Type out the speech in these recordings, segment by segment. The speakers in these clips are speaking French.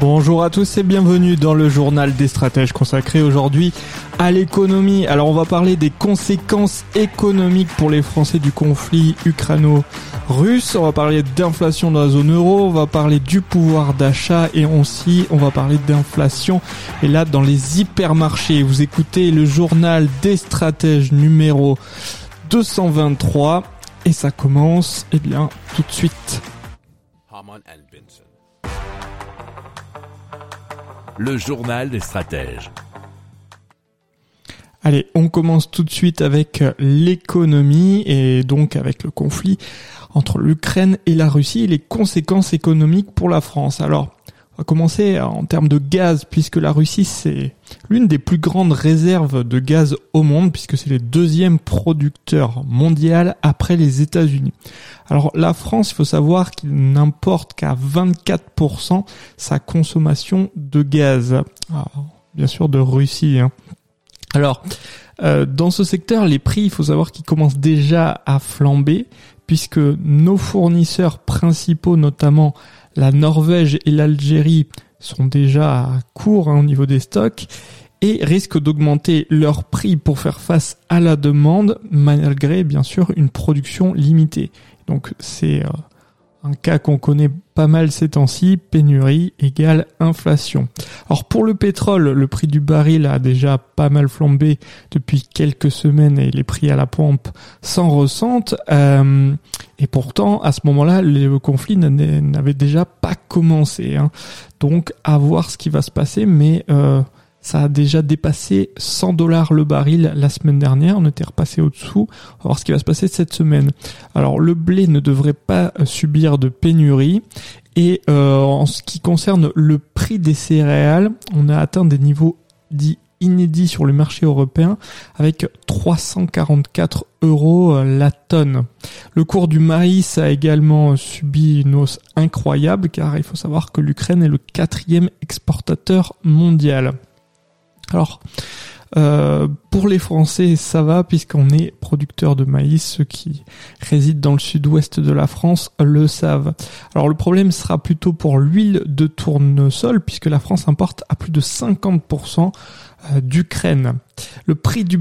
Bonjour à tous et bienvenue dans le journal des stratèges consacré aujourd'hui à l'économie. Alors on va parler des conséquences économiques pour les Français du conflit ukraino-russe. On va parler d'inflation dans la zone euro. On va parler du pouvoir d'achat et aussi on va parler d'inflation. Et là dans les hypermarchés, vous écoutez le journal des stratèges numéro 223 et ça commence eh bien tout de suite. Le journal des stratèges. Allez, on commence tout de suite avec l'économie et donc avec le conflit entre l'Ukraine et la Russie et les conséquences économiques pour la France. Alors, va commencer en termes de gaz puisque la Russie c'est l'une des plus grandes réserves de gaz au monde puisque c'est le deuxième producteur mondial après les États-Unis. Alors la France, il faut savoir qu'il n'importe qu'à 24% sa consommation de gaz. Bien sûr de Russie. Hein. Alors, euh, dans ce secteur, les prix, il faut savoir qu'ils commencent déjà à flamber, puisque nos fournisseurs principaux, notamment la Norvège et l'Algérie, sont déjà à court hein, au niveau des stocks et risquent d'augmenter leur prix pour faire face à la demande, malgré bien sûr une production limitée. Donc c'est euh, un cas qu'on connaît pas mal ces temps-ci, pénurie égale inflation. Alors pour le pétrole, le prix du baril a déjà pas mal flambé depuis quelques semaines et les prix à la pompe s'en ressentent. Euh, et pourtant, à ce moment-là, le conflit n'avait déjà pas commencé. Hein. Donc à voir ce qui va se passer, mais... Euh, ça a déjà dépassé 100 dollars le baril la semaine dernière. On était repassé au-dessous. On va voir ce qui va se passer cette semaine. Alors le blé ne devrait pas subir de pénurie. Et euh, en ce qui concerne le prix des céréales, on a atteint des niveaux dits inédits sur le marché européen avec 344 euros euh, la tonne. Le cours du maïs a également subi une hausse incroyable car il faut savoir que l'Ukraine est le quatrième exportateur mondial. Alors, euh, pour les Français, ça va puisqu'on est producteur de maïs. Ceux qui résident dans le sud-ouest de la France le savent. Alors le problème sera plutôt pour l'huile de tournesol puisque la France importe à plus de 50% euh, d'Ukraine. Le prix du,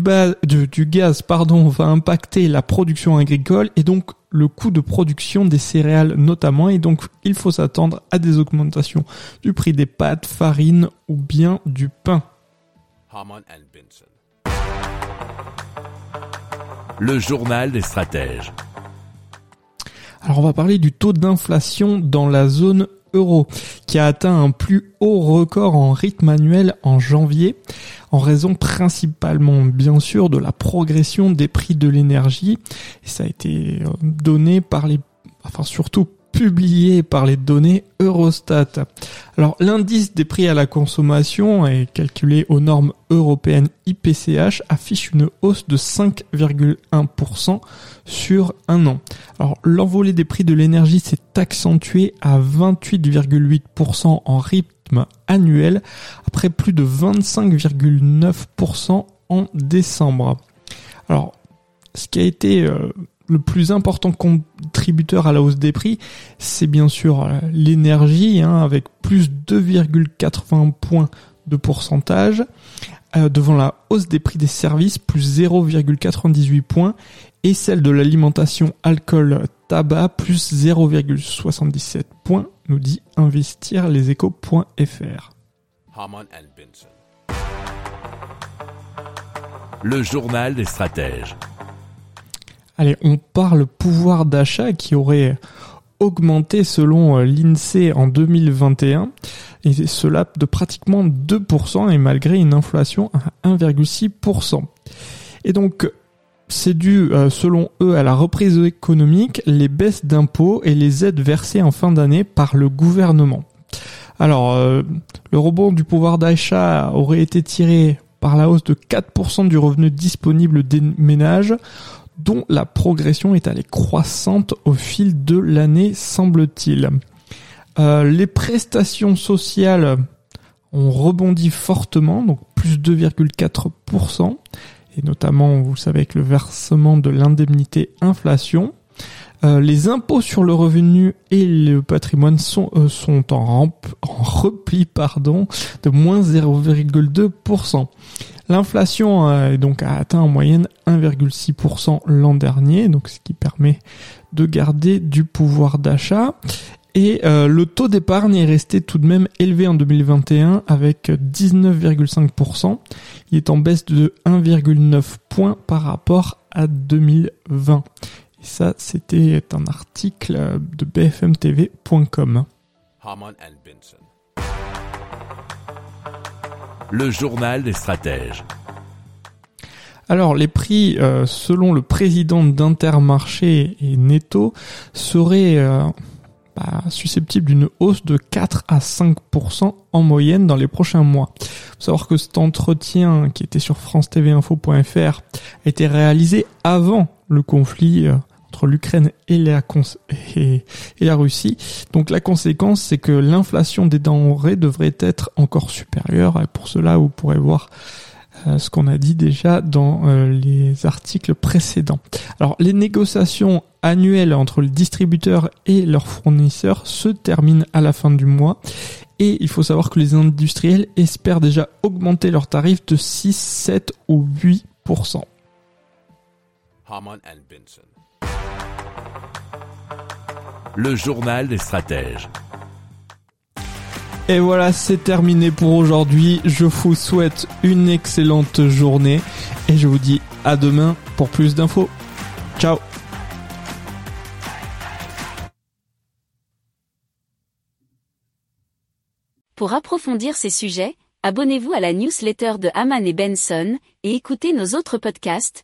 du gaz pardon, va impacter la production agricole et donc le coût de production des céréales notamment et donc il faut s'attendre à des augmentations du prix des pâtes, farines ou bien du pain. Haman and Benson. Le journal des stratèges. Alors on va parler du taux d'inflation dans la zone euro qui a atteint un plus haut record en rythme annuel en janvier en raison principalement bien sûr de la progression des prix de l'énergie et ça a été euh, donné par les enfin surtout publié par les données Eurostat. Alors l'indice des prix à la consommation est calculé aux normes européennes IPCH affiche une hausse de 5,1% sur un an. Alors l'envolée des prix de l'énergie s'est accentuée à 28,8% en rythme annuel après plus de 25,9% en décembre. Alors ce qui a été euh, le plus important contributeur à la hausse des prix, c'est bien sûr euh, l'énergie, hein, avec plus 2,80 points de pourcentage, euh, devant la hausse des prix des services, plus 0,98 points, et celle de l'alimentation alcool tabac, plus 0,77 points, nous dit investirleséchos.fr. Le journal des stratèges. Allez, on parle pouvoir d'achat qui aurait augmenté selon euh, l'INSEE en 2021 et cela de pratiquement 2% et malgré une inflation à 1,6%. Et donc c'est dû, euh, selon eux, à la reprise économique, les baisses d'impôts et les aides versées en fin d'année par le gouvernement. Alors, euh, le rebond du pouvoir d'achat aurait été tiré par la hausse de 4% du revenu disponible des ménages, dont la progression est allée croissante au fil de l'année, semble-t-il. Euh, les prestations sociales ont rebondi fortement, donc plus 2,4%, et notamment, vous savez, avec le versement de l'indemnité inflation. Euh, les impôts sur le revenu et le patrimoine sont, euh, sont en, en, repli pardon, de moins 0,2%. L'inflation euh, donc a atteint en moyenne 1,6% l'an dernier, donc ce qui permet de garder du pouvoir d'achat. Et le taux d'épargne est resté tout de même élevé en 2021 avec 19,5%. Il est en baisse de 1,9 points par rapport à 2020. Et ça, c'était un article de bfmtv.com. Le journal des stratèges. Alors les prix, euh, selon le président d'Intermarché et Netto, seraient euh, bah, susceptibles d'une hausse de 4 à 5% en moyenne dans les prochains mois. Il faut savoir que cet entretien qui était sur france francetvinfo.fr a été réalisé avant le conflit euh, l'Ukraine et la, Russie. Donc la conséquence, c'est que l'inflation des denrées devrait être encore supérieure. Pour cela, vous pourrez voir euh, ce qu'on a dit déjà dans euh, les articles précédents. Alors les négociations annuelles entre le distributeur et leurs fournisseurs se terminent à la fin du mois et il faut savoir que les industriels espèrent déjà augmenter leurs tarifs de 6, 7 ou 8%. Le journal des stratèges. Et voilà, c'est terminé pour aujourd'hui. Je vous souhaite une excellente journée et je vous dis à demain pour plus d'infos. Ciao Pour approfondir ces sujets, abonnez-vous à la newsletter de Haman et Benson et écoutez nos autres podcasts